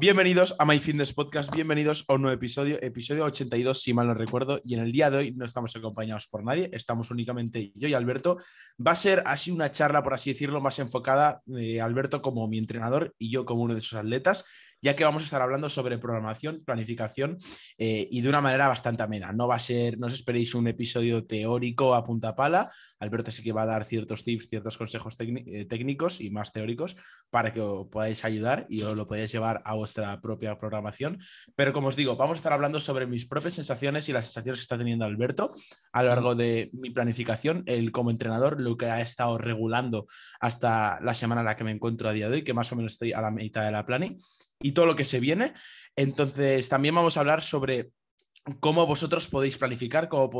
Bienvenidos a My Fitness Podcast, bienvenidos a un nuevo episodio, episodio 82 si mal no recuerdo, y en el día de hoy no estamos acompañados por nadie, estamos únicamente yo y Alberto. Va a ser así una charla, por así decirlo, más enfocada, eh, Alberto como mi entrenador y yo como uno de sus atletas, ya que vamos a estar hablando sobre programación, planificación eh, y de una manera bastante amena. No va a ser, no os esperéis un episodio teórico a punta pala. Alberto sí que va a dar ciertos tips, ciertos consejos eh, técnicos y más teóricos para que os podáis ayudar y os lo podáis llevar a vuestra propia programación. Pero como os digo, vamos a estar hablando sobre mis propias sensaciones y las sensaciones que está teniendo Alberto a lo largo de mi planificación, él como entrenador, lo que ha estado regulando hasta la semana en la que me encuentro a día de hoy, que más o menos estoy a la mitad de la planning y todo lo que se viene. Entonces, también vamos a hablar sobre cómo vosotros podéis planificar, cómo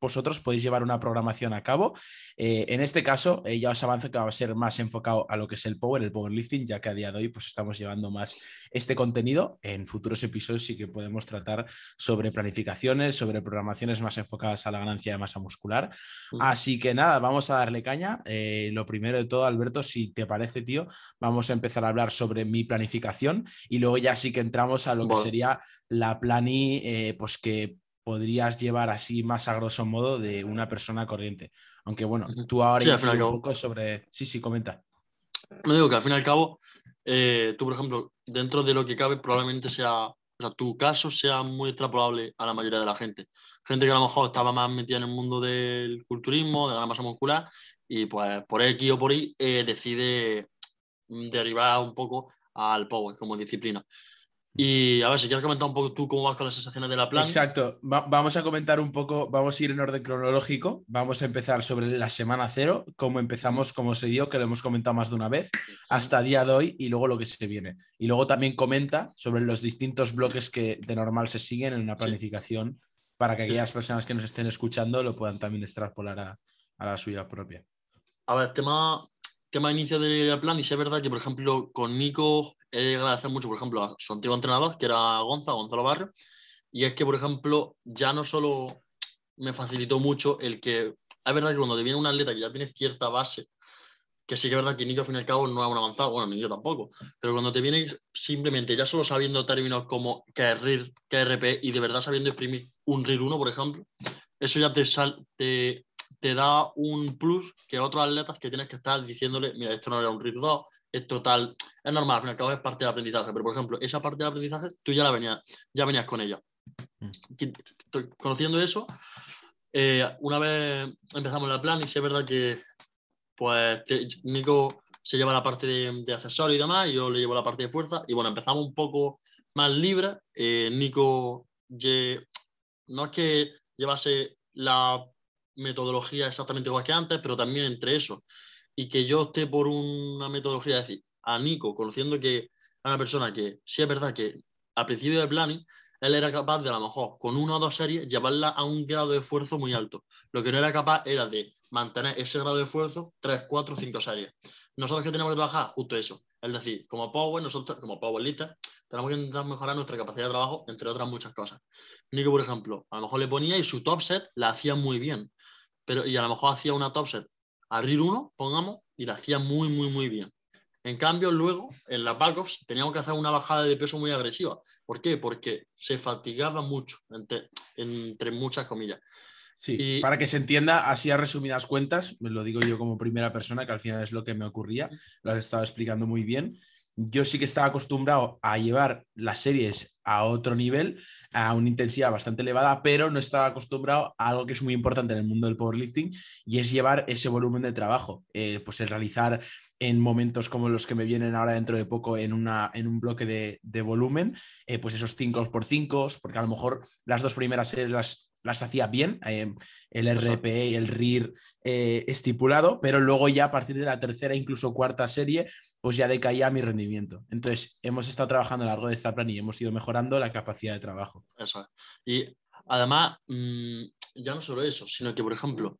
vosotros podéis llevar una programación a cabo. Eh, en este caso, eh, ya os avanzo que va a ser más enfocado a lo que es el power, el powerlifting, ya que a día de hoy pues, estamos llevando más este contenido. En futuros episodios sí que podemos tratar sobre planificaciones, sobre programaciones más enfocadas a la ganancia de masa muscular. Así que nada, vamos a darle caña. Eh, lo primero de todo, Alberto, si te parece, tío, vamos a empezar a hablar sobre mi planificación y luego ya sí que entramos a lo que sería la plani, pues que podrías llevar así más a grosso modo de una persona corriente. Aunque bueno, tú ahora sí, un poco sobre... Sí, sí, comenta. No digo que al fin y al cabo, eh, tú por ejemplo, dentro de lo que cabe probablemente sea, o sea, tu caso sea muy extrapolable a la mayoría de la gente. Gente que a lo mejor estaba más metida en el mundo del culturismo, de la masa muscular, y pues por X o por Y eh, decide derivar un poco al power como disciplina. Y a ver, si quieres comentar un poco tú cómo vas con las sensaciones de la plan. Exacto, vamos a comentar un poco, vamos a ir en orden cronológico, vamos a empezar sobre la semana cero, cómo empezamos, cómo se dio, que lo hemos comentado más de una vez, hasta día de hoy y luego lo que se viene. Y luego también comenta sobre los distintos bloques que de normal se siguen en una planificación para que aquellas personas que nos estén escuchando lo puedan también extrapolar a, a la suya propia. A ver, tema, tema inicio del plan, y es verdad que, por ejemplo, con Nico he de agradecer mucho, por ejemplo, a su antiguo entrenador, que era Gonza, Gonzalo Barrio, y es que, por ejemplo, ya no solo me facilitó mucho el que, es verdad que cuando te viene un atleta que ya tiene cierta base, que sí que es verdad que Nico al fin y al cabo no es un avanzado, bueno, ni yo tampoco, pero cuando te viene simplemente ya solo sabiendo términos como que es RIR, que es RP y de verdad sabiendo exprimir un RIR 1, por ejemplo, eso ya te, sal, te, te da un plus que otros atletas que tienes que estar diciéndole, mira, esto no era un RIR 2, es total, es normal, al fin y al cabo es parte del aprendizaje, pero por ejemplo, esa parte del aprendizaje tú ya la venías, ya venías con ella. Mm. Conociendo eso, eh, una vez empezamos la plan y sí es verdad que pues Nico se lleva la parte de, de accesorio y demás, y yo le llevo la parte de fuerza, y bueno, empezamos un poco más libre. Eh, Nico no es que llevase la metodología exactamente igual que antes, pero también entre eso y que yo esté por una metodología, es decir, a Nico, conociendo que es una persona que sí es verdad que al principio del planning, él era capaz de a lo mejor con una o dos series llevarla a un grado de esfuerzo muy alto. Lo que no era capaz era de mantener ese grado de esfuerzo tres, cuatro, cinco series. Nosotros que tenemos que trabajar justo eso. Es decir, como Power, nosotros como Powerlifter, tenemos que intentar mejorar nuestra capacidad de trabajo, entre otras muchas cosas. Nico, por ejemplo, a lo mejor le ponía y su top set la hacía muy bien. Pero, y a lo mejor hacía una top set abrir uno, pongamos, y lo hacía muy, muy, muy bien. En cambio, luego, en las backups, teníamos que hacer una bajada de peso muy agresiva. ¿Por qué? Porque se fatigaba mucho, entre, muchas comillas. Sí, para que se entienda, así a resumidas cuentas, me lo digo yo como primera persona, que al final es lo que me ocurría, lo has estado explicando muy bien yo sí que estaba acostumbrado a llevar las series a otro nivel, a una intensidad bastante elevada, pero no estaba acostumbrado a algo que es muy importante en el mundo del powerlifting y es llevar ese volumen de trabajo. Eh, pues el realizar en momentos como los que me vienen ahora dentro de poco en, una, en un bloque de, volumen, eh, pues esos 5 por 5, porque a lo mejor las dos primeras series las las hacía bien, eh, el RPE y el RIR eh, estipulado, pero luego ya a partir de la tercera, incluso cuarta serie, pues ya decaía mi rendimiento. Entonces, hemos estado trabajando a lo largo de esta plan y hemos ido mejorando la capacidad de trabajo. Eso. Y además, mm, ya no solo eso, sino que, por ejemplo,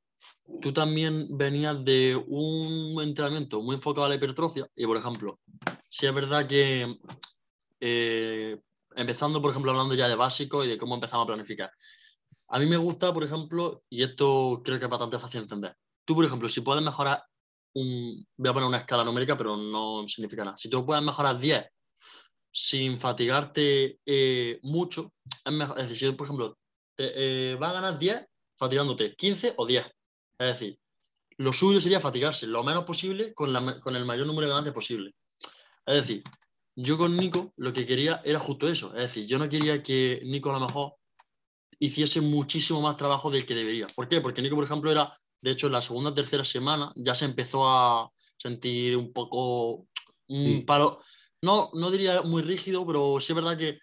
tú también venías de un entrenamiento muy enfocado a la hipertrofia y, por ejemplo, si es verdad que, eh, empezando, por ejemplo, hablando ya de básico y de cómo empezamos a planificar, a mí me gusta, por ejemplo, y esto creo que es bastante fácil de entender, tú, por ejemplo, si puedes mejorar un, voy a poner una escala numérica, pero no significa nada, si tú puedes mejorar 10 sin fatigarte eh, mucho, es mejor, es decir, si por ejemplo, te, eh, vas a ganar 10 fatigándote 15 o 10. Es decir, lo suyo sería fatigarse lo menos posible con, con el mayor número de ganancias posible. Es decir, yo con Nico lo que quería era justo eso. Es decir, yo no quería que Nico a lo mejor hiciese muchísimo más trabajo del que debería. ¿Por qué? Porque Nico, por ejemplo, era, de hecho, en la segunda o tercera semana ya se empezó a sentir un poco un paro. No, no diría muy rígido, pero sí es verdad que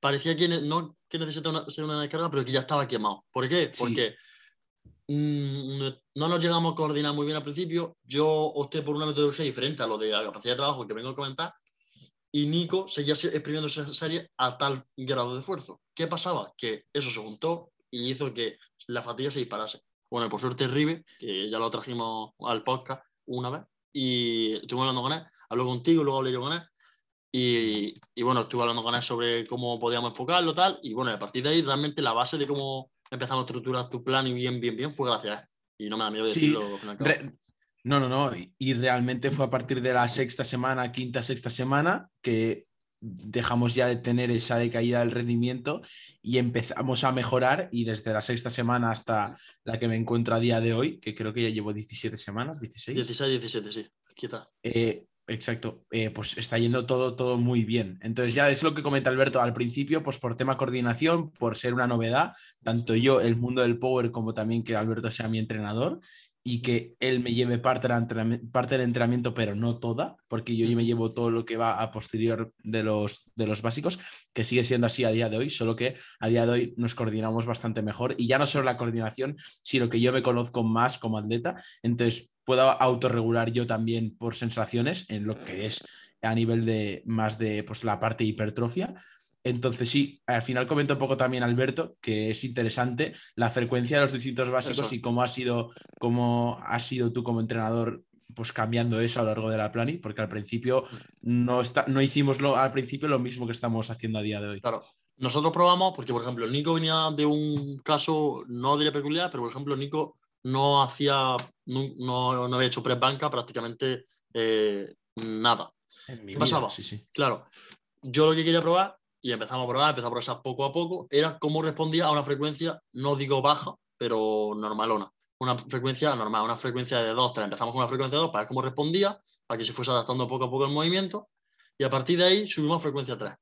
parecía que no que necesita una, ser una descarga, pero que ya estaba quemado. ¿Por qué? Porque mm, no nos llegamos a coordinar muy bien al principio. Yo opté por una metodología diferente a lo de la capacidad de trabajo que vengo a comentar. Y Nico seguía exprimiendo esa serie a tal grado de esfuerzo. ¿Qué pasaba? Que eso se juntó y hizo que la fatiga se disparase. Bueno, por suerte Ribe, que ya lo trajimos al podcast una vez, y estuvimos hablando con él, habló contigo, luego hablé yo con él, y, y, bueno, estuve hablando con él sobre cómo podíamos enfocarlo, tal, y bueno, a partir de ahí realmente la base de cómo empezamos a estructurar tu plan y bien, bien, bien fue gracias a él. Y no me da miedo decirlo. No, no, no, y realmente fue a partir de la sexta semana, quinta, sexta semana, que dejamos ya de tener esa decaída del rendimiento y empezamos a mejorar y desde la sexta semana hasta la que me encuentro a día de hoy, que creo que ya llevo 17 semanas, 16. 16, 17, sí, quizá. Eh, Exacto, eh, pues está yendo todo, todo muy bien. Entonces ya es lo que comenta Alberto al principio, pues por tema coordinación, por ser una novedad, tanto yo, el mundo del power, como también que Alberto sea mi entrenador y que él me lleve parte, parte del entrenamiento, pero no toda, porque yo me llevo todo lo que va a posterior de los, de los básicos, que sigue siendo así a día de hoy, solo que a día de hoy nos coordinamos bastante mejor y ya no solo la coordinación, sino que yo me conozco más como atleta, entonces puedo autorregular yo también por sensaciones en lo que es a nivel de más de pues, la parte hipertrofia entonces sí, al final comento un poco también Alberto, que es interesante la frecuencia de los distintos básicos y cómo ha sido, cómo has sido tú como entrenador pues cambiando eso a lo largo de la plani, porque al principio no, está, no hicimos lo, al principio lo mismo que estamos haciendo a día de hoy. Claro, nosotros probamos, porque por ejemplo, Nico venía de un caso, no diría peculiar, pero por ejemplo, Nico no hacía, no, no, había hecho pre-banca prácticamente eh, nada. ¿Qué pasaba? Sí, sí. Claro, yo lo que quería probar y empezamos a probar, empezamos a progresar poco a poco, era cómo respondía a una frecuencia, no digo baja, pero normalona. Una frecuencia normal, una frecuencia de 2, 3. Empezamos con una frecuencia de 2 para ver cómo respondía, para que se fuese adaptando poco a poco el movimiento, y a partir de ahí subimos a frecuencia 3.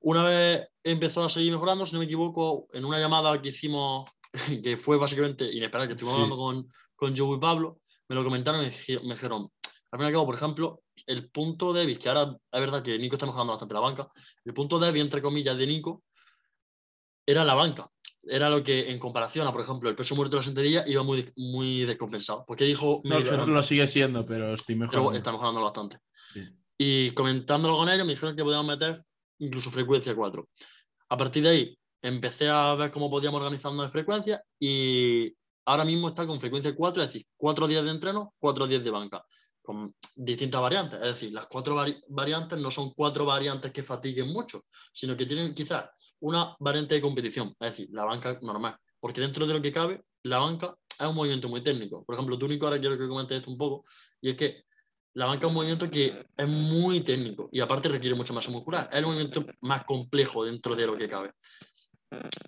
Una vez empezó a seguir mejorando, si no me equivoco, en una llamada que hicimos, que fue básicamente inesperada, que estuvimos hablando con, con Joe y Pablo, me lo comentaron y me dijeron, al fin y al cabo, por ejemplo, el punto débil, que ahora es verdad que Nico está mejorando bastante la banca, el punto débil, entre comillas, de Nico era la banca. Era lo que, en comparación a, por ejemplo, el peso muerto de la sentadilla, iba muy, muy descompensado. Porque dijo. no, lo sigue siendo, pero estoy mejorando. está mejorando bastante. Y comentándolo con ellos, me dijeron que podíamos meter incluso frecuencia 4. A partir de ahí, empecé a ver cómo podíamos organizarnos de frecuencia y ahora mismo está con frecuencia 4, es decir, 4 días de entreno, 4 días de banca con distintas variantes. Es decir, las cuatro variantes no son cuatro variantes que fatiguen mucho, sino que tienen quizás una variante de competición, es decir, la banca normal. Porque dentro de lo que cabe, la banca es un movimiento muy técnico. Por ejemplo, tú, Nico, ahora quiero que comentes esto un poco, y es que la banca es un movimiento que es muy técnico y aparte requiere mucha masa muscular. Es el movimiento más complejo dentro de lo que cabe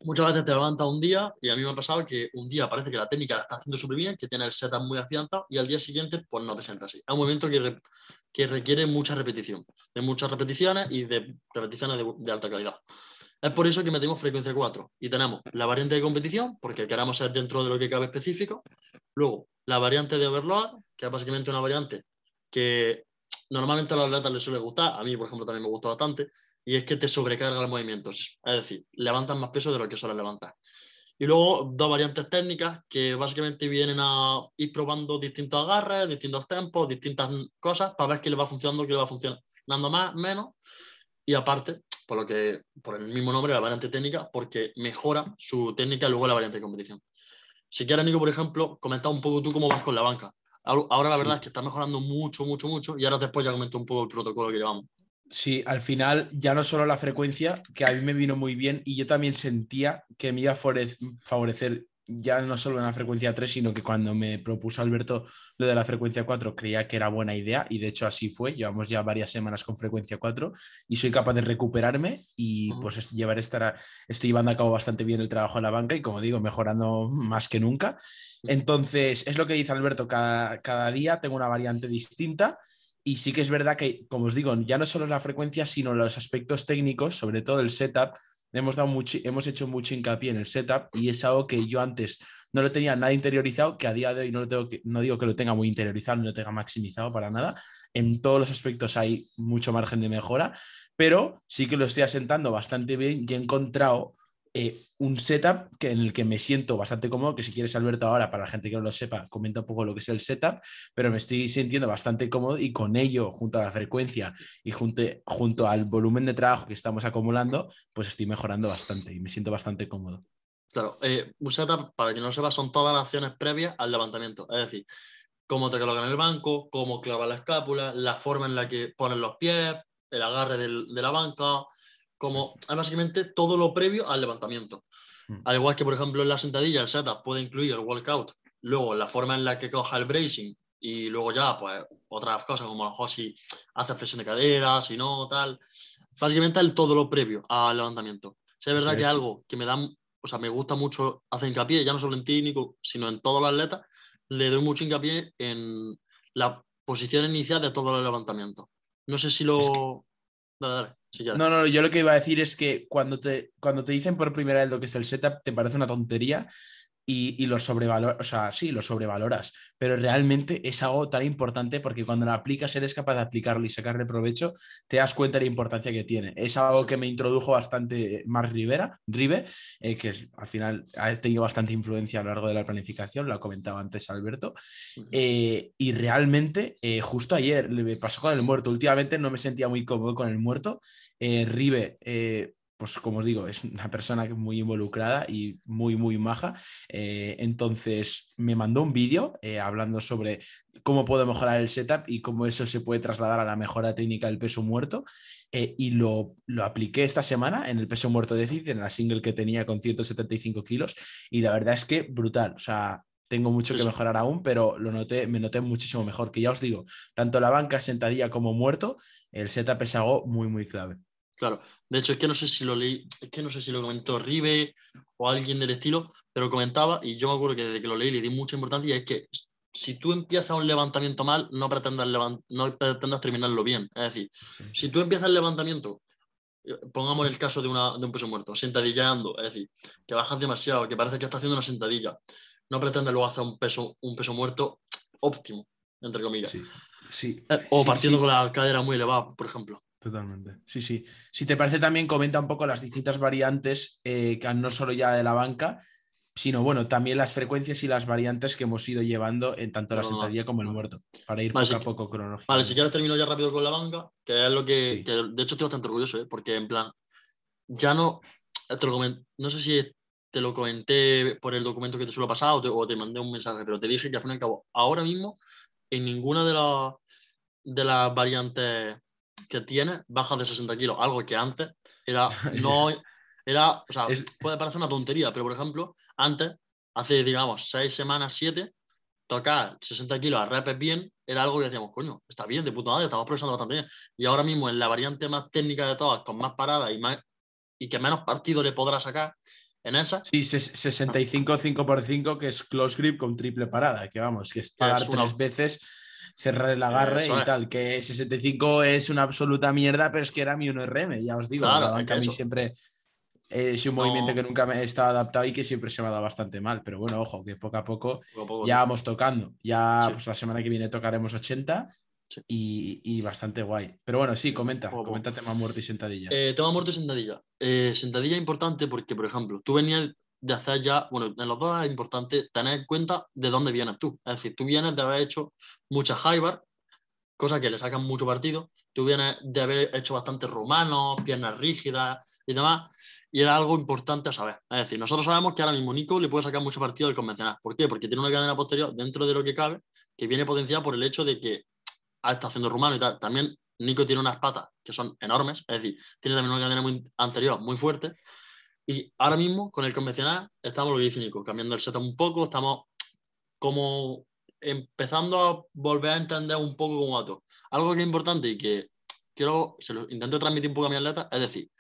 muchas veces te levantas un día y a mí me ha pasado que un día parece que la técnica la está haciendo súper bien, que tiene el setup muy afianzado y al día siguiente pues no te sientas así. Es un movimiento que, requiere mucha repetición, de muchas repeticiones y de repeticiones de, alta calidad. Es por eso que metemos frecuencia 4 y tenemos la variante de competición, porque queremos ser dentro de lo que cabe específico. Luego, la variante de overload, que es básicamente una variante que normalmente a los atletas les suele gustar, a mí, por ejemplo, también me gusta bastante, y es que te sobrecarga los movimientos. Es decir, levantas más peso de lo que suele levantar. Y luego dos variantes técnicas que básicamente vienen a ir probando distintos agarres, distintos tempos, distintas cosas para ver qué le va funcionando, qué le va funcionando más, menos. Y aparte, por lo que, por el mismo nombre, la variante técnica, porque mejora su técnica y luego la variante de competición. Si quieres, Nico, por ejemplo, comenta un poco tú cómo vas con la banca. Ahora la verdad es que está mejorando mucho, mucho, mucho, y ahora después ya comento un poco el protocolo que llevamos. Sí, al final ya no solo la frecuencia, que a mí me vino muy bien, y yo también sentía que me iba a favorecer ya no solo en la frecuencia 3, sino que cuando me propuso Alberto lo de la frecuencia 4, creía que era buena idea y de hecho así fue. Llevamos ya varias semanas con frecuencia 4 y soy capaz de recuperarme y pues llevar estar, estoy llevando a cabo bastante bien el trabajo en la banca y como digo, mejorando más que nunca. Entonces, es lo que dice Alberto, cada, cada día tengo una variante distinta. Y sí que es verdad que, como os digo, ya no solo la frecuencia, sino los aspectos técnicos, sobre todo el setup, hemos, dado mucho, hemos hecho mucho hincapié en el setup y es algo que yo antes no lo tenía nada interiorizado, que a día de hoy no, lo tengo que, no digo que lo tenga muy interiorizado, no lo tenga maximizado para nada. En todos los aspectos hay mucho margen de mejora, pero sí que lo estoy asentando bastante bien y he encontrado eh, un setup que, en el que me siento bastante cómodo, que si quieres Alberto ahora, para la gente que no lo sepa, comenta un poco lo que es el setup, pero me estoy sintiendo bastante cómodo y con ello, junto a la frecuencia y junto, junto al volumen de trabajo que estamos acumulando, pues estoy mejorando bastante y me siento bastante cómodo. Claro, eh, un setup, para quien no lo sepa, son todas las acciones previas al levantamiento, es decir, cómo te colocan el banco, cómo clava la escápula, la forma en la que ponen los pies, el agarre de la banca, como básicamente todo lo previo al levantamiento. Hmm. Al igual que, por ejemplo, en la sentadilla, el setup puede incluir el walkout, luego la forma en la que coja el bracing y luego ya, pues, otras cosas como a lo mejor si hace flexión de cadera, si no, tal. Básicamente el todo lo previo al levantamiento. es verdad que es algo que me da, o sea, me gusta mucho hacer hincapié, ya no solo en técnico, sino en todos los atletas, le doy mucho hincapié en la posición inicial de todos los levantamientos. No sé si lo... Dale, dale no, no, yo lo que iba a decir es que cuando te, cuando te dicen por primera vez lo que es el setup, te parece una tontería y, y lo sobrevaloras, o sea, sí, lo sobrevaloras, pero realmente es algo tan importante porque cuando lo aplicas eres capaz de aplicarlo y sacarle provecho, te das cuenta de la importancia que tiene. Es algo que me introdujo bastante Mark Rivera, Rive, eh, que al final ha tenido bastante influencia a lo largo de la planificación, lo ha comentado antes Alberto, eh, y realmente eh, justo ayer le pasó con el muerto, últimamente no me sentía muy cómodo con el muerto, Rive pues como os digo, es una persona muy involucrada y muy, muy maja. Eh, entonces me mandó un vídeo eh, hablando sobre cómo puedo mejorar el setup y cómo eso se puede trasladar a la mejora técnica del peso muerto. Eh, y lo, lo, apliqué esta semana en el peso muerto déficit, en la single que tenía con 175 kilos. Y la verdad es que brutal. O sea, tengo mucho que mejorar aún, pero lo noté, me noté muchísimo mejor. Que ya os digo, tanto la banca, sentadilla como muerto, el setup es algo muy, muy clave. Claro, de hecho es que no sé si lo leí, es que no sé si lo comentó Ribe o alguien del estilo, pero comentaba, y yo me acuerdo que desde que lo leí le di mucha importancia, y es que si tú empiezas un levantamiento mal, no pretendas, no pretendas terminarlo bien. Es decir, si tú empiezas el levantamiento, eh, pongamos el caso de, una, de un peso muerto, sentadillando, es decir, que bajas demasiado, que parece que estás haciendo una sentadilla, no pretendas luego hacer un peso, un peso muerto óptimo, entre comillas. Sí, sí. Eh, o partiendo con la cadera muy elevada, por ejemplo. Totalmente. Sí, sí. Si te parece, también comenta un poco las distintas variantes, eh, que no solo ya de la banca, sino bueno, también las frecuencias y las variantes que hemos ido llevando en tanto la sentadilla como el muerto, para ir poco a poco cronológico. Vale, si ya termino ya rápido con la banca, que es lo que, de hecho estoy bastante orgulloso, ¿eh? porque en plan, ya no, te lo no sé si te lo comenté por el documento que te suelo pasar o te, o te mandé un mensaje, pero te dije que al fin y al cabo, ahora mismo, en ninguna de las de las variantes que tiene baja de 60 kilos, algo que antes era, no, era, o sea, puede parecer una tontería, pero por ejemplo, antes, hace, digamos, seis semanas, siete, tocar 60 kilos a repes bien era algo que decíamos, coño, está bien, de puta madre, estamos progresando bastante bien. Y ahora mismo en la variante más técnica de todas, con más paradas y, más, y que menos partido le podrá sacar, en esa. Sí, 65 5x5, que es close grip con triple parada, que vamos, que es pagar tres veces cerrar el agarre y tal, que 65 es una absoluta mierda, pero es que era mi 1RM, ya os digo, a mí siempre es un movimiento que nunca me he estado adaptado y que siempre se me ha dado bastante mal, pero bueno, ojo, que poco a poco, ya vamos tocando, ya pues la semana que viene tocaremos 80 y, bastante guay. Pero bueno, sí, comenta, comenta tema muerto y sentadilla. Eh, tema muerto y sentadilla. Eh, sentadilla importante porque, por ejemplo, tú venías de hacer ya, bueno, en los dos es importante tener en cuenta de dónde vienes tú. Es decir, tú vienes de haber hecho muchas high bar, cosas que le sacan mucho partido, tú vienes de haber hecho bastante rumanos, piernas rígidas y demás, y era algo importante a saber. Es decir, nosotros sabemos que ahora mismo Nico le puede sacar mucho partido del convencional. ¿Por qué? Porque tiene una cadena posterior dentro de lo que cabe, que viene potenciada por el hecho de que está haciendo rumano y tal. También Nico tiene unas patas que son enormes, es decir, tiene también una cadena muy anterior muy fuerte. Y ahora mismo, con el convencional, estamos lo que cambiando el setup un poco, estamos como empezando a volver a entender un poco como gato. Algo que es importante y que quiero, se lo intento transmitir un poco a mi atleta, es decir,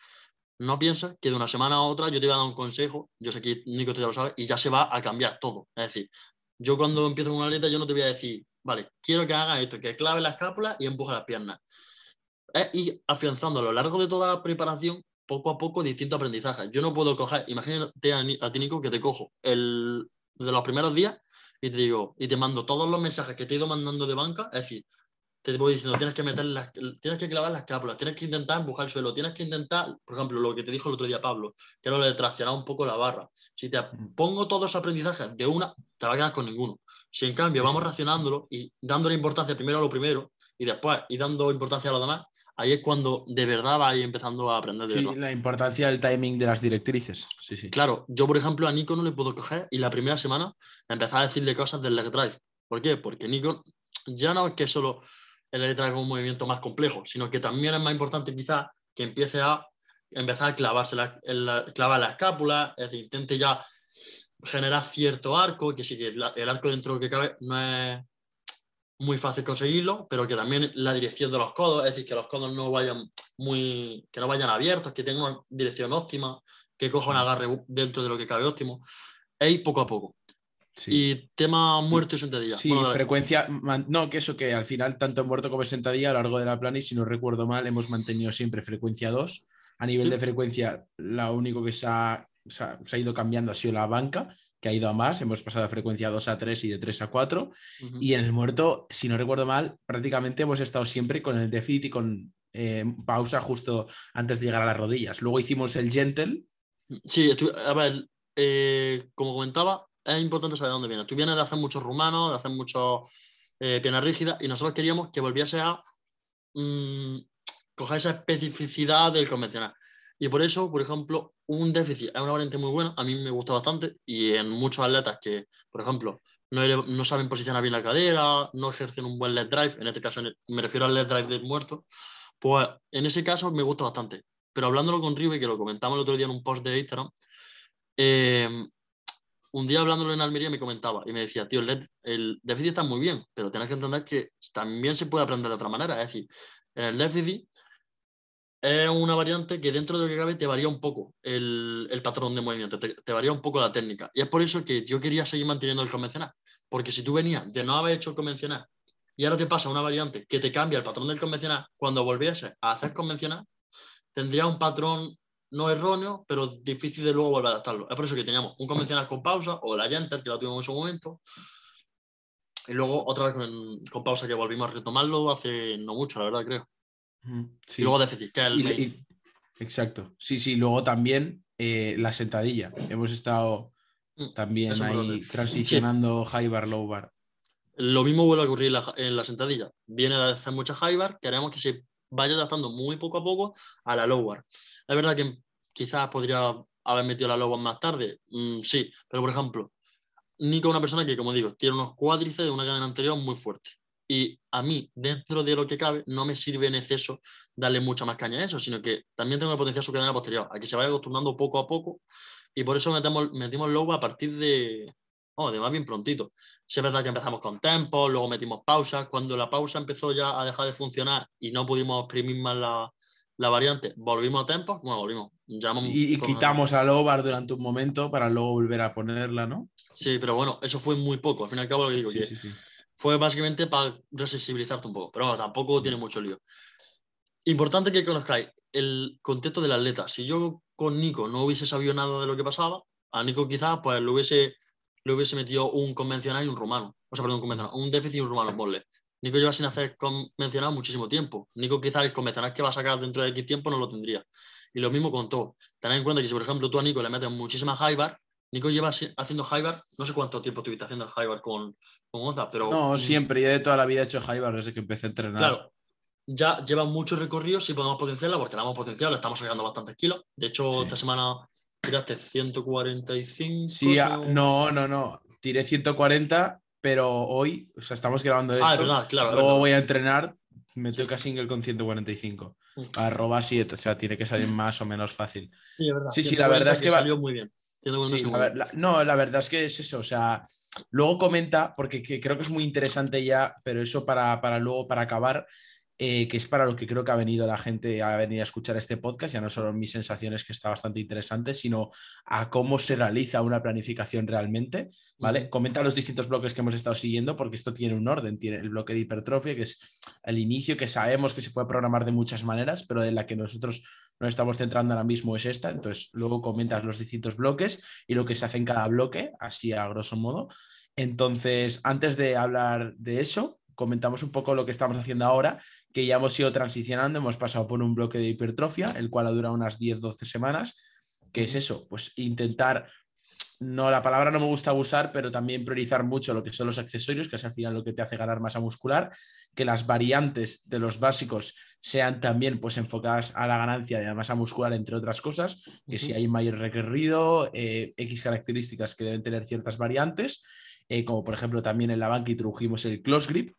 no pienses que de una semana a otra yo te voy a dar un consejo, yo sé que Nico tú ya lo sabes, y ya se va a cambiar todo. Es decir, yo cuando empiezo con una atleta yo no te voy a decir, vale, quiero que haga esto, que clave la escápula y empuje las piernas. Es ir afianzando a lo largo de toda la preparación, poco a poco, distintos aprendizajes. Yo no puedo coger, imagínate a, a ti, Nico, que te cojo el, de los primeros días y te digo, y te mando todos los mensajes que te he ido mandando de banca, es decir, te voy diciendo, tienes que meter las, tienes que clavar las cápulas, tienes que intentar empujar el suelo, tienes que intentar, por ejemplo, lo que te dijo el otro día Pablo, que era lo de traccionar un poco la barra. Si te pongo todos esos aprendizajes de una, te vas a quedar con ninguno. Si en cambio vamos racionándolo y dándole importancia primero a lo primero y después y dando importancia a lo demás, ahí es cuando de verdad vas empezando a aprender de Sí, la importancia del timing de las directrices. Sí, sí. Claro, yo por ejemplo a Nico no le puedo coger y la primera semana empezar a decirle cosas del leg drive. ¿Por qué? Porque Nico ya no es que solo el leg drive es un movimiento más complejo, sino que también es más importante quizás que empiece a empezar a clavarse la, clavar la escápula, es decir, intente ya generar cierto arco, que sí que el arco dentro que cabe no es muy fácil conseguirlo, pero que también la dirección de los codos, es decir, que los codos no vayan muy, que no vayan abiertos, que tengan una dirección óptima, que coja un agarre dentro de lo que cabe óptimo, es poco a poco. Y tema muerto y sentadilla. Sí, frecuencia. No, que eso que al final, tanto muerto como en sentadilla, a lo largo de la plana, y si no recuerdo mal, hemos mantenido siempre frecuencia 2. A nivel de frecuencia, lo único que se ha, se ha, ido cambiando ha sido la banca, que ha ido a más. Hemos pasado de frecuencia 2 a 3 y de 3 a 4. Y en el muerto, si no recuerdo mal, prácticamente hemos estado siempre con el déficit y con eh, pausa justo antes de llegar a las rodillas. Luego hicimos el gentle. Sí, a ver, eh, como comentaba, es importante saber dónde viene. Tú vienes de hacer muchos rumanos, de hacer muchos eh, piernas rígidas, y nosotros queríamos que volviese a mm, coger esa especificidad del convencional. Y por eso, por ejemplo, un déficit es una variante muy buena, a mí me gusta bastante, y en muchos atletas que, por ejemplo, no, no saben posicionar bien la cadera, no ejercen un buen leg drive, en este caso me refiero al leg drive del muerto, pues en ese caso me gusta bastante. Pero hablándolo con Rive, que lo comentamos el otro día en un post de Instagram, eh, un día hablándolo en Almería me comentaba y me decía, tío, el, el déficit está muy bien, pero tienes que entender que también se puede aprender de otra manera. Es decir, en el déficit es una variante que dentro de lo que cabe te varía un poco el, el patrón de movimiento, te, varía un poco la técnica. Y es por eso que yo quería seguir manteniendo el convencional. Porque si tú venías de no haber hecho el convencional y ahora te pasa una variante que te cambia el patrón del convencional, cuando volviese a hacer convencional, tendría un patrón no erróneo, pero difícil de luego volver a adaptarlo. Es por eso que teníamos un convencional con pausa o la Yenter, que la tuvimos en su momento, y luego otra vez con, pausa que volvimos a retomarlo hace no mucho, la verdad, creo. Y luego déficit, que el Exacto. Sí, sí, luego también eh, la sentadilla. Hemos estado mm, también ahí transicionando high bar, low bar. Lo mismo vuelve a ocurrir en la, sentadilla. Viene a hacer mucha high bar, queremos que se vaya adaptando muy poco a poco a la low bar. Es verdad que quizás podría haber metido la lobo más tarde, mm, sí, pero por ejemplo, Nico es una persona que, como digo, tiene unos cuádriceps de una cadena anterior muy fuerte. Y a mí, dentro de lo que cabe, no me sirve en exceso darle mucha más caña a eso, sino que también tengo que potenciar su cadena posterior, a que se vaya acostumbrando poco a poco. Y por eso metemos, metimos lobo a partir de, oh, de más bien prontito. Si es verdad que empezamos con tempo, luego metimos pausas. Cuando la pausa empezó ya a dejar de funcionar y no pudimos exprimir más la, la variante, volvimos a tempo, bueno, volvimos. y, quitamos a Lobar durante un momento para luego volver a ponerla, ¿no? Sí, pero bueno, eso fue muy poco. Al fin y al cabo, lo que digo, que fue básicamente para resensibilizarte un poco, pero bueno, tampoco tiene mucho lío. Importante que conozcáis el contexto del atleta. Si yo con Nico no hubiese sabido nada de lo que pasaba, a Nico quizás pues le hubiese, le hubiese metido un convencional y un rumano. O sea, perdón, un convencional, un déficit y un rumano, ponle. Nico lleva sin hacer convencional muchísimo tiempo. Nico quizás el convencional que va a sacar dentro de X tiempo no lo tendría. Y lo mismo con todo. Tened en cuenta que si, por ejemplo, tú a Nico le metes muchísima high bar, Nico lleva haciendo high bar, no sé cuánto tiempo estuviste haciendo high bar con, con pero... No, siempre, yo de toda la vida he hecho high bar desde que empecé a entrenar. Claro, ya lleva mucho recorrido, sí podemos potenciarla porque la hemos potenciado, le estamos sacando bastantes kilos. De hecho, Sí. esta semana tiraste 145. Sí, a- no, no, no. Tiré 140, pero hoy, o sea, estamos grabando esto. Ah, es verdad, claro. Luego verdad. voy a entrenar, me toca single con 145. Mm. Arroba 7, o sea, tiene que salir más o menos fácil. Sí, es verdad. Sí, sí, la verdad es que va- salió muy bien. 140 Sí, la muy ver- bien. la- no, la verdad es que es eso. O sea, luego comenta, porque que- creo que es muy interesante ya, pero eso para, para luego, para acabar, eh, que es para lo que creo que ha venido la gente a venir a escuchar este podcast, ya no solo mis sensaciones, que está bastante interesante, sino a cómo se realiza una planificación realmente. ¿Vale? Comenta los distintos bloques que hemos estado siguiendo, porque esto tiene un orden. Tiene el bloque de hipertrofia, que es el inicio, que sabemos que se puede programar de muchas maneras, pero de la que nosotros nos estamos centrando ahora mismo es esta. Entonces, luego comentas los distintos bloques y lo que se hace en cada bloque, así a grosso modo. Entonces, antes de hablar de eso, comentamos un poco lo que estamos haciendo ahora, que ya hemos ido transicionando, hemos pasado por un bloque de hipertrofia, el cual ha durado unas 10-12 semanas, que es eso, pues intentar no, la palabra no me gusta usar, pero también priorizar mucho lo que son los accesorios, que es al final lo que te hace ganar masa muscular, que las variantes de los básicos sean también pues enfocadas a la ganancia de la masa muscular, entre otras cosas, que si hay mayor recorrido, eh, X características que deben tener ciertas variantes, eh, como por ejemplo también en la banca introdujimos el close grip,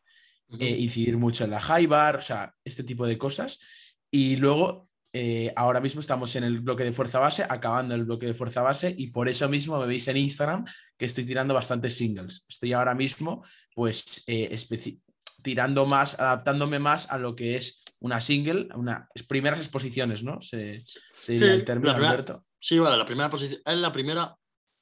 Eh, incidir mucho en la high bar, o sea, este tipo de cosas. Y luego, eh, ahora mismo estamos en el bloque de fuerza base, acabando el bloque de fuerza base, y por eso mismo me veis en Instagram que estoy tirando bastantes singles. Estoy ahora mismo, pues, eh, tirando más, adaptándome más a lo que es una single, una primeras exposiciones, ¿no? Se, se diría Sí, el término, primera- Alberto. Sí, vale, la primera posición es la primera,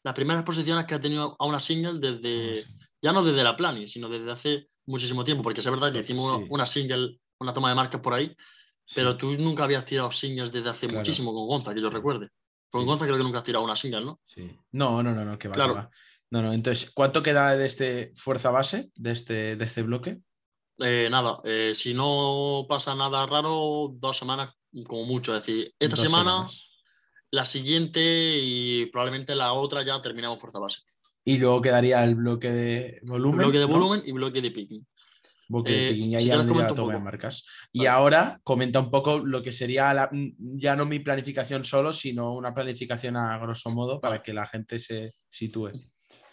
las primeras posiciones que ha tenido a una single desde, No sé. ya no desde la Plani, sino desde hace muchísimo tiempo, porque es verdad que hicimos una, una single, una toma de marcas por ahí, pero Sí, tú nunca habías tirado singles desde hace Claro. muchísimo con Gonza, que yo recuerde. Con Sí. Gonza creo que nunca has tirado una single, ¿no? sí. No, no, no, no, que va, que Claro. va. No, no, entonces, ¿cuánto queda de este fuerza base, de este, de este bloque? Eh, nada, eh, si no pasa nada raro, dos semanas como mucho. Es decir, esta Dos semana, semanas. la siguiente y probablemente la otra ya terminamos fuerza base. Y luego quedaría el bloque de volumen. bloque de ¿no? volumen y bloque de picking. Bloque de Eh, picking, y si ahí quieres, vendría la toma de marcas. Y Vale. ahora comenta un poco lo que sería la- ya no mi planificación solo, sino una planificación a grosso modo para que la gente se sitúe.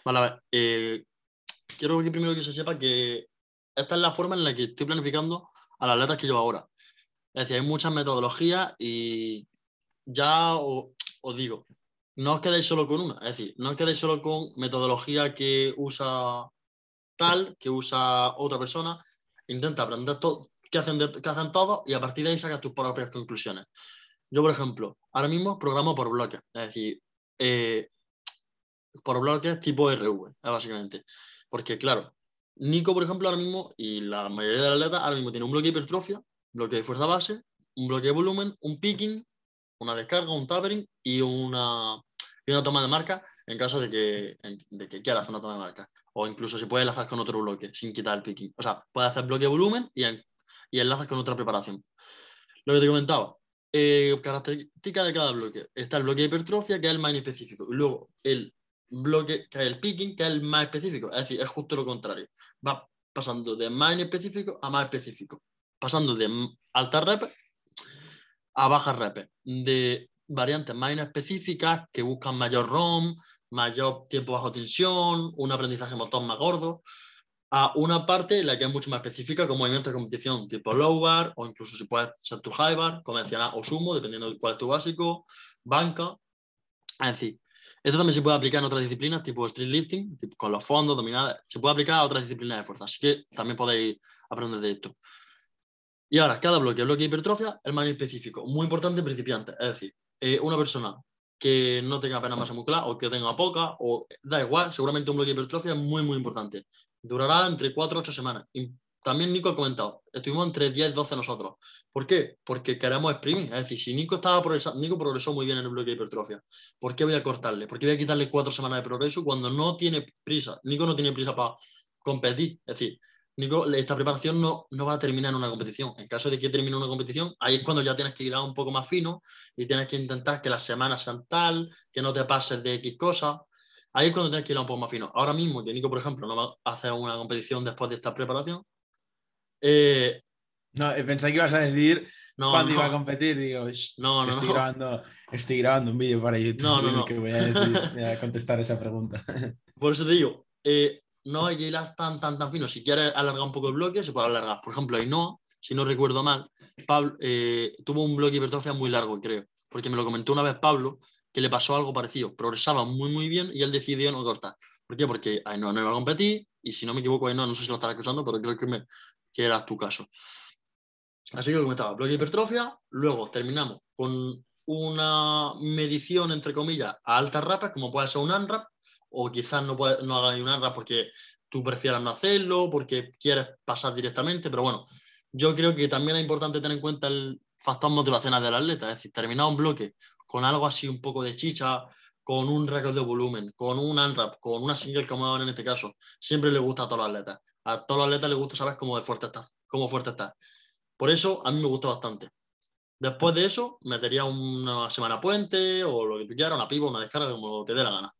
Vale, a ver, eh, quiero que primero que se sepa que esta es la forma en la que estoy planificando a las atletas que llevo ahora. Es decir, hay muchas metodologías y ya o- os digo, no os quedéis solo con una. Es decir, no os quedéis solo con metodología que usa tal, que usa otra persona. Intenta aprender todo, qué hacen, de- hacen todos y a partir de ahí sacas tus propias conclusiones. Yo, por ejemplo, ahora mismo programo por bloques. Es decir, eh, por bloques tipo RV, eh, básicamente. Porque, claro, Nico, por ejemplo, ahora mismo, y la mayoría de las atletas, ahora mismo tiene un bloque de hipertrofia, bloque de fuerza base, un bloque de volumen, un picking, una descarga, un tapering y una, y una toma de marca en caso de que, de que quieras hacer una toma de marca. O incluso se puede enlazar con otro bloque sin quitar el picking. O sea, puedes hacer bloque de volumen y, y enlazas con otra preparación. Lo que te comentaba, eh, característica de cada bloque. Está el bloque de hipertrofia, que es el más específico. Y luego el bloque, que es el picking, que es el más específico. Es decir, es justo lo contrario. Va pasando de más específico a más específico. Pasando de altas rep a bajas rep. De variantes más específicas que buscan mayor ROM, mayor tiempo bajo tensión, un aprendizaje motor más gordo, a una parte en la que es mucho más específica con movimientos de competición tipo low bar o incluso si puede ser tu high bar, convencional o sumo, dependiendo de cuál es tu básico, banca. Es decir, esto también se puede aplicar en otras disciplinas tipo street lifting, tipo con los fondos, dominadas, se puede aplicar a otras disciplinas de fuerza, así que también podéis aprender de esto. Y ahora, cada bloque, bloque de hipertrofia, el más específico, muy importante en principiantes, es decir, eh, una persona que no tenga apenas masa muscular o que tenga poca, o da igual, seguramente un bloque de hipertrofia es muy, muy importante. Durará entre 4 o 8 semanas. También Nico ha comentado, estuvimos entre 10 y 12 nosotros. ¿Por qué? Porque queremos exprimir. Es decir, si Nico estaba progresando, Nico progresó muy bien en el bloque de hipertrofia, ¿por qué voy a cortarle? ¿Por qué voy a quitarle 4 semanas de progreso cuando no tiene prisa? Nico no tiene prisa para competir. Es decir, Nico, esta preparación no, no va a terminar en una competición. En caso de que termine una competición, ahí es cuando ya tienes que ir a un poco más fino y tienes que intentar que las semanas sean tal, que no te pases de X cosas. Ahí es cuando tienes que ir a un poco más fino. Ahora mismo, que Nico, por ejemplo, no va a hacer una competición después de esta preparación, eh, No, eh, pensé que ibas a decir No, cuándo no. iba a competir. Digo, "Shh, No, no, estoy, no. Grabando, estoy grabando un vídeo para YouTube No, no, no. que voy a, decir- voy a contestar esa pregunta. Por eso te digo, eh, no hay que ir tan, tan, tan fino. Si quieres alargar un poco el bloque, se puede alargar. Por ejemplo, Ainhoa, si no recuerdo mal, Pablo, eh, tuvo un bloque de hipertrofia muy largo, creo. Porque me lo comentó una vez Pablo, que le pasó algo parecido. Progresaba muy, muy bien y él decidió no cortar. ¿Por qué? Porque Ainhoa no iba a competir y si no me equivoco, Ainhoa, no sé si lo estará acusando, pero creo que, me, que era tu caso. Así que lo comentaba, bloque de hipertrofia, luego terminamos con una medición, entre comillas, a altas rapas, como puede ser un ANRAP, o quizás no, puede, no ANRAP porque tú prefieras no hacerlo, porque quieres pasar directamente, pero bueno, yo creo que también es importante tener en cuenta el factor motivacional del atleta, es decir, terminar un bloque con algo así un poco de chicha, con un récord de volumen, con un ANRAP, con una single como en este caso, siempre le gusta a todos los atletas. A todos los atletas les gusta saber cómo de fuerte estás, cómo fuerte estás. Por eso a mí me gustó bastante. Después de eso, metería una semana puente o lo que tú quieras, una piva, una descarga, como te dé la gana.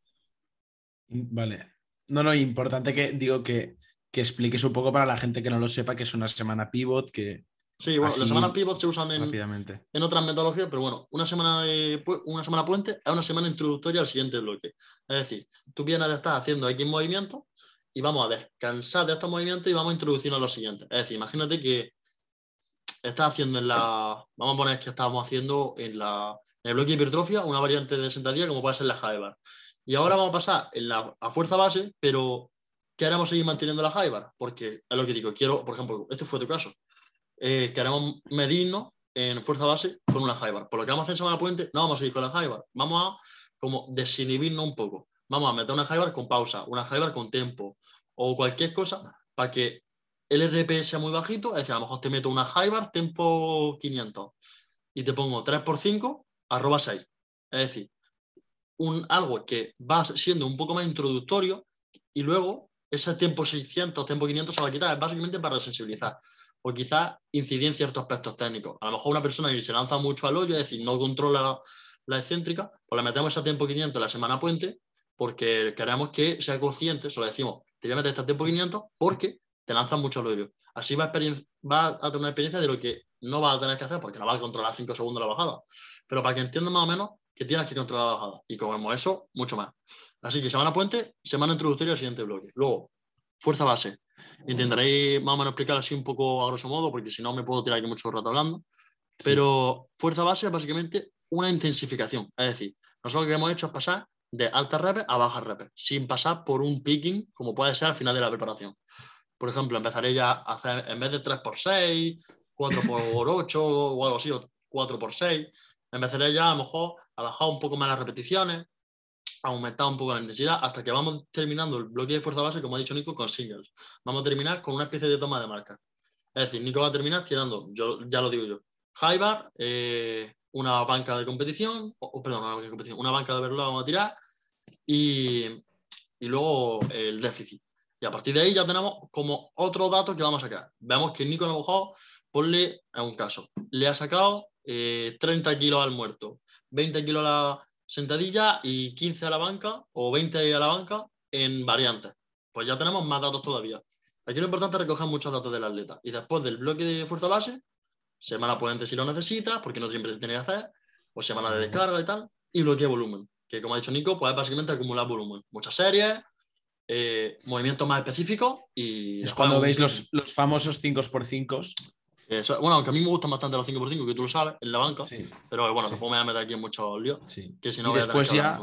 Vale. No, no, importante que digo que, que expliques un poco para la gente que no lo sepa que es una semana pivot, que Sí, bueno, Así, las semanas pivot se usan en, en otras metodologías, pero bueno, una semana, de una semana puente es una semana introductoria al siguiente bloque. Es decir, tú vienes a estar haciendo X movimientos y vamos a descansar de estos movimientos y vamos a introducirnos a los siguientes. Es decir, imagínate que estás haciendo en la. Vamos a poner que estábamos haciendo en, la, en el bloque de hipertrofia una variante de sentadilla como puede ser la high bar. Y ahora vamos a pasar a fuerza base, pero queremos seguir manteniendo la high bar, porque es lo que digo, quiero, por ejemplo, este fue tu caso, eh, queremos medirnos en fuerza base con una high bar. Por lo que vamos a hacer en semana puente, no vamos a seguir con la high bar, vamos a como desinhibirnos un poco. Vamos a meter una high bar con pausa, una high bar con tempo o cualquier cosa para que el RP sea muy bajito, es decir, a lo mejor te meto una high bar tempo 500 y te pongo 3x5 arroba 6. Es decir, un, algo que va siendo un poco más introductorio y luego ese tiempo 600, tiempo 500 se va a quitar, es básicamente para sensibilizar. O quizás incidir en ciertos aspectos técnicos. A lo mejor una persona que se lanza mucho al hoyo, es decir, no controla la, excéntrica, pues le metemos ese tiempo 500 la semana puente porque queremos que sea consciente, se lo decimos, te voy a meter este tiempo 500 porque te lanzas mucho al hoyo. Así va a, va a tener una experiencia de lo que no vas a tener que hacer porque no vas a controlar 5 segundos la bajada. Pero para que entiendas más o menos que tienes que controlar la bajada. Y como eso, mucho más. Así que semana puente, semana introductoria siguiente bloque. Luego, fuerza base. Intentaré más o menos explicar así un poco a grosso modo, porque si no me puedo tirar aquí mucho rato hablando. Pero fuerza base es básicamente una intensificación. Es decir, nosotros lo que hemos hecho es pasar de altas reps a bajas reps, sin pasar por un picking, como puede ser al final de la preparación. Por ejemplo, empezaré ya a hacer, en vez de 3x6, 4x8 o algo así, o 4x6, empezaré ya a lo mejor a bajar un poco más las repeticiones, a aumentar un poco la intensidad, hasta que vamos terminando el bloque de fuerza base, como ha dicho Nico, con singles. Vamos a terminar con una especie de toma de marca. Es decir, Nico va a terminar tirando, yo ya lo digo yo, high bar, eh, una banca de competición, o, perdón, una banca de competición, una banca de verlo vamos a tirar y, y luego el déficit. Y a partir de ahí ya tenemos como otro dato que vamos a sacar. Vemos que Nico a lo mejor, ponle a un caso, le ha sacado eh, 30 kilos al muerto, 20 kilos a la sentadilla y 15 a la banca o 20 a la banca en variantes. Pues ya tenemos más datos todavía. Aquí lo importante es recoger muchos datos del atleta. Y después del bloque de fuerza base, semana puente si lo necesitas, porque no siempre se tiene que hacer, o semana de descarga y tal, y bloque de volumen, que como ha dicho Nico, pues es básicamente acumular volumen. Muchas series, eh, movimientos más específicos y... Es cuando veis los, los famosos 5x5. Eso, bueno, aunque a mí me gustan bastante los 5x5, que tú lo sabes, en la banca, Sí, pero bueno, Sí. tampoco me voy a meter aquí en muchos líos, sí. que si no y voy después ya,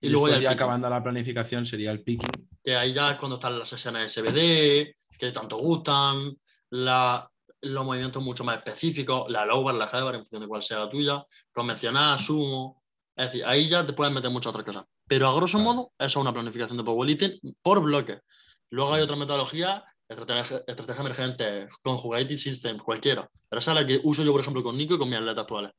y Y luego después ya acabando la planificación sería el picking. que ahí ya es cuando están las sesiones SBD, que tanto gustan, la- los movimientos mucho más específicos, la low bar, la high bar, en función de cuál sea la tuya, convencional, sumo. Es decir, ahí ya te puedes meter muchas otras cosas. Pero a grosso modo, eso es una planificación de powerlifting por bloque. Luego hay otra metodología, estrategia, emergente, conjugated system, cualquiera. Pero esa es la que uso yo, por ejemplo, con Nico y con mis atletas actuales.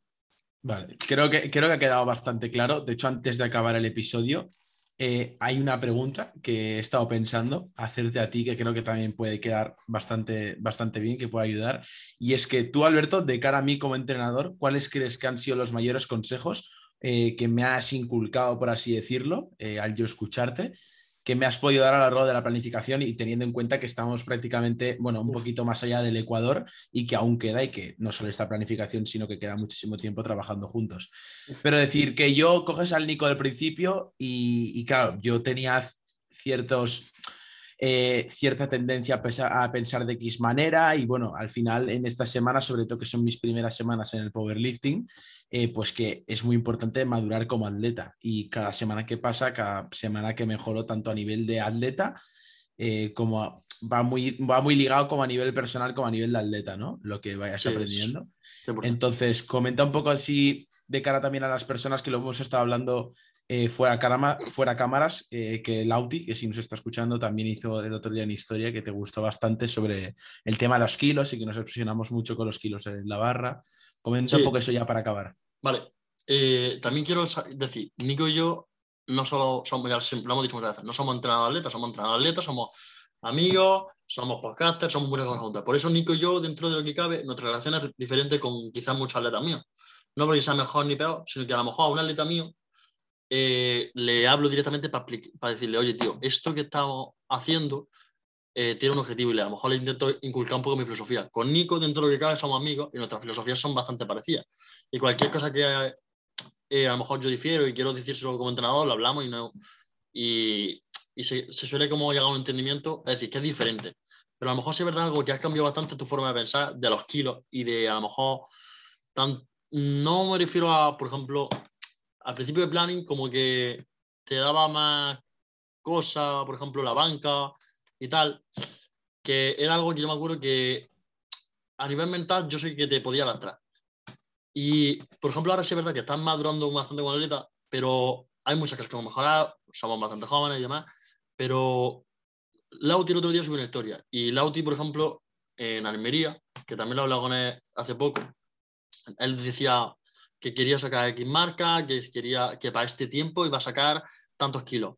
Vale, creo que, creo que ha quedado bastante claro. De hecho, antes de acabar el episodio, eh, hay una pregunta que he estado pensando hacerte a ti, que creo que también puede quedar bastante, bastante bien, que puede ayudar. Y es que tú, Alberto, de cara a mí como entrenador, ¿cuáles crees que han sido los mayores consejos eh, que me has inculcado, por así decirlo, eh, al yo escucharte? Que me has podido dar a lo largo de la planificación y teniendo en cuenta que estamos prácticamente, bueno, un poquito más allá del Ecuador y que aún queda y que no solo esta planificación, sino que queda muchísimo tiempo trabajando juntos. Pero decir que yo coges al Nico del principio y, y claro, yo tenía ciertos eh, cierta tendencia a, pensar de X manera y bueno, al final en esta semana, sobre todo que son mis primeras semanas en el powerlifting, eh, pues que es muy importante madurar como atleta y cada semana que pasa, cada semana que mejoro tanto a nivel de atleta eh, como va muy, va muy ligado como a nivel personal como a nivel de atleta, ¿no? Lo que vayas aprendiendo. Entonces, comenta un poco así de cara también a las personas que lo hemos estado hablando eh, fuera, fuera cámaras, eh, que Lauti, que si nos está escuchando, también hizo el otro día en historia, que te gustó bastante sobre el tema de los kilos y que nos obsesionamos mucho con los kilos en la barra. Comenta un poco eso ya para acabar. Vale. Eh, también quiero decir, Nico y yo no solo somos, ya lo hemos dicho muchas veces, no somos entrenadores atletas, somos entrenadores atletas, somos amigos, somos podcasters, somos muchas cosas juntas. Por eso Nico y yo, dentro de lo que cabe, nuestra relación es diferente con quizás muchos atletas míos. No porque sea mejor ni peor, sino que a lo mejor a un atleta mío eh, le hablo directamente para, decirle, oye, tío, esto que estamos haciendo eh, tiene un objetivo y a lo mejor le intento inculcar un poco mi filosofía. Con Nico, dentro de lo que cabe, somos amigos y nuestras filosofías son bastante parecidas. Y cualquier cosa que eh, a lo mejor yo difiero y quiero decírselo como entrenador, lo hablamos y no. Y, se, suele como llegar a un entendimiento, es decir, que es diferente. Pero a lo mejor sí es verdad algo que has cambiado bastante tu forma de pensar de los kilos y de a lo mejor tan, no me refiero a, por ejemplo, al principio de planning como que te daba más cosa, por ejemplo, la banca y tal, que era algo que yo me acuerdo que a nivel mental yo sé que te podía lastrar. Y, por ejemplo, ahora sí es verdad que estás madurando bastante con la atleta, pero hay muchas cosas que hemos mejorado, somos bastante jóvenes y demás, pero Lauti el otro día subió una historia. Y Lauti, por ejemplo, en Almería, que también lo he hablado con él hace poco, él decía, que quería sacar X marca, que quería que para este tiempo iba a sacar tantos kilos.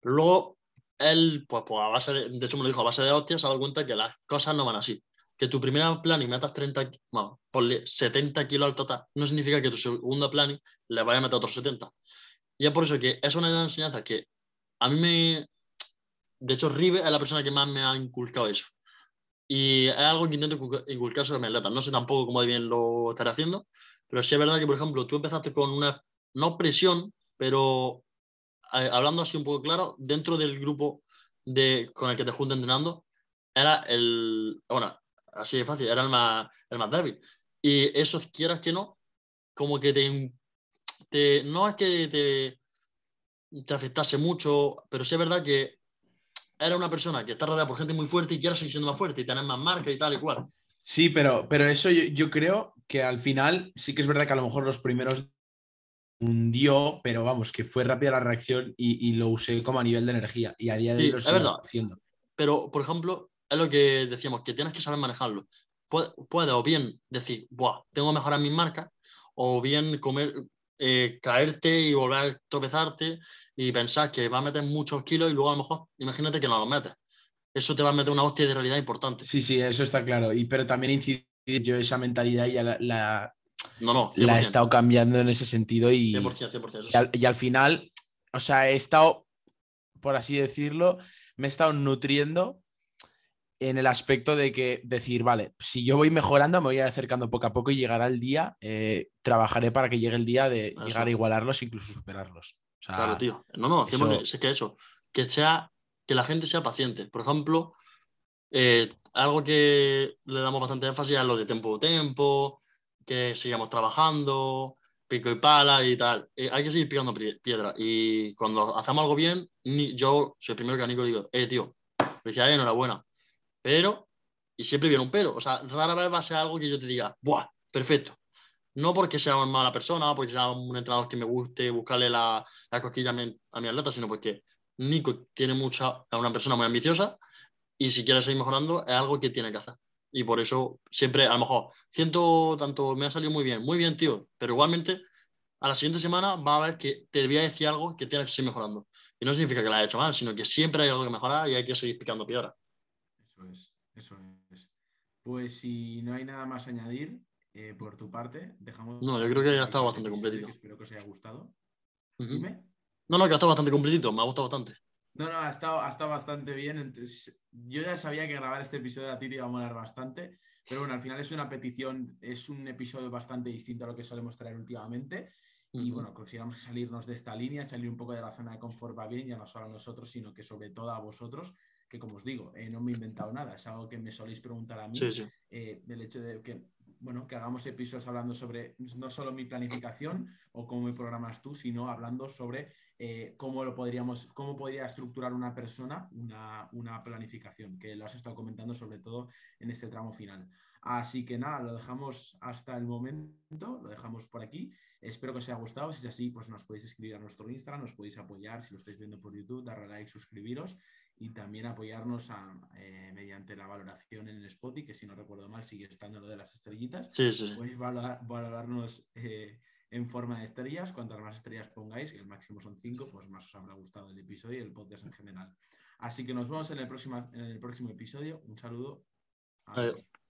Pero luego él, pues, pues a base de, de hecho me lo dijo, a base de hostias, se ha dado cuenta que las cosas no van así. Que tu primera plan y metas 30, bueno, ponle 70 kilos al total, no significa que tu segunda plan le vaya a meter otros 70. Y es por eso que es una enseñanza que a mí me... De hecho, Rive es la persona que más me ha inculcado eso. Y es algo que intento inculcar sobre mi atleta. No sé tampoco cómo bien lo estaré haciendo, pero sí es verdad que, por ejemplo, tú empezaste con una, no presión, pero eh, hablando así un poco claro, dentro del grupo de, con el que te juntas entrenando, era el, bueno, así de fácil, era el más, el más débil. Y eso, quieras que no, como que te, te no es que te, te afectase mucho, pero sí es verdad que era una persona que está rodeada por gente muy fuerte y quiere seguir siendo más fuerte y tener más marca y tal y cual. Sí, pero, pero eso yo, creo que al final sí que es verdad que a lo mejor los primeros hundió, pero vamos, que fue rápida la reacción y, lo usé como a nivel de energía. Y a día de hoy lo estoy haciendo. Pero, por ejemplo, es lo que decíamos, que tienes que saber manejarlo. Puede, o bien decir, Buah, tengo que mejorar mis marcas, o bien comer, eh, caerte y volver a tropezarte y pensar que va a meter muchos kilos y luego a lo mejor, imagínate que no los metes eso te va a meter una hostia de realidad importante. Sí, sí, eso está claro. Y, pero también incidir yo esa mentalidad ya la, no, no, la he estado cambiando en ese sentido y, 100%, 100%, y, al, y, al, final, o sea, he estado, por así decirlo, me he estado nutriendo en el aspecto de que decir, vale, si yo voy mejorando, me voy acercando poco a poco y llegará el día, eh, trabajaré para que llegue el día de llegar a igualarlos, incluso superarlos. claro, tío. No, no, es que eso, que sea que la gente sea paciente. Por ejemplo, eh, algo que le damos bastante énfasis es lo de tiempo tiempo, que sigamos trabajando, pico y pala y tal. Eh, hay que seguir picando piedra. Y cuando hacemos algo bien, yo soy el primero que a Nico le digo, eh, tío, felicidades, enhorabuena. Pero, y siempre viene un pero. O sea, rara vez va a ser algo que yo te diga, ¡buah! Perfecto. No porque sea una mala persona, porque sea un entrenador que me guste buscarle la, la cosquilla a mi, a mi atleta, sino porque Nico tiene mucha, es una persona muy ambiciosa y si quiere seguir mejorando es algo que tiene que hacer. Y por eso siempre, a lo mejor, siento tanto, me ha salido muy bien, muy bien, tío, pero igualmente a la siguiente semana va a ver que te debía decir algo que tienes que seguir mejorando. Y no significa que la haya hecho mal, sino que siempre hay algo que mejorar y hay que seguir picando piedra. Eso es, eso es. Pues si no hay nada más a añadir eh, por tu parte, dejamos. No, yo creo que ya ha estado bastante completito. Espero que os haya gustado. Dime. No, no, que ha estado bastante completito, me ha gustado bastante. No, no, ha estado, ha estado bastante bien. Entonces, yo ya sabía que grabar este episodio a ti te iba a molar bastante, pero bueno, al final es una petición, es un episodio bastante distinto a lo que solemos traer últimamente. Y bueno, consideramos que salirnos de esta línea, salir un poco de la zona de confort va bien, ya no solo a nosotros, sino que sobre todo a vosotros, que como os digo, eh, no me he inventado nada, es algo que me soléis preguntar a mí, Sí, sí. eh, del hecho de que, bueno, que hagamos episodios hablando sobre no solo mi planificación o cómo me programas tú, sino hablando sobre eh, cómo lo podríamos, cómo podría estructurar una persona una, una planificación, que lo has estado comentando sobre todo en este tramo final. Así que nada, lo dejamos hasta el momento, lo dejamos por aquí. Espero que os haya gustado. Si es así, pues nos podéis escribir a nuestro Instagram, nos podéis apoyar si lo estáis viendo por YouTube, darle like, suscribiros y también apoyarnos a, eh, mediante la valoración en el Spotify, que si no recuerdo mal sigue estando lo de las estrellitas. Sí, sí. Podéis valorar- valorarnos eh, en forma de estrellas. Cuantas más estrellas pongáis, que el máximo son cinco, pues más os habrá gustado el episodio y el podcast en general. Así que nos vemos en el próximo, en el próximo episodio. Un saludo. Adiós. Adiós.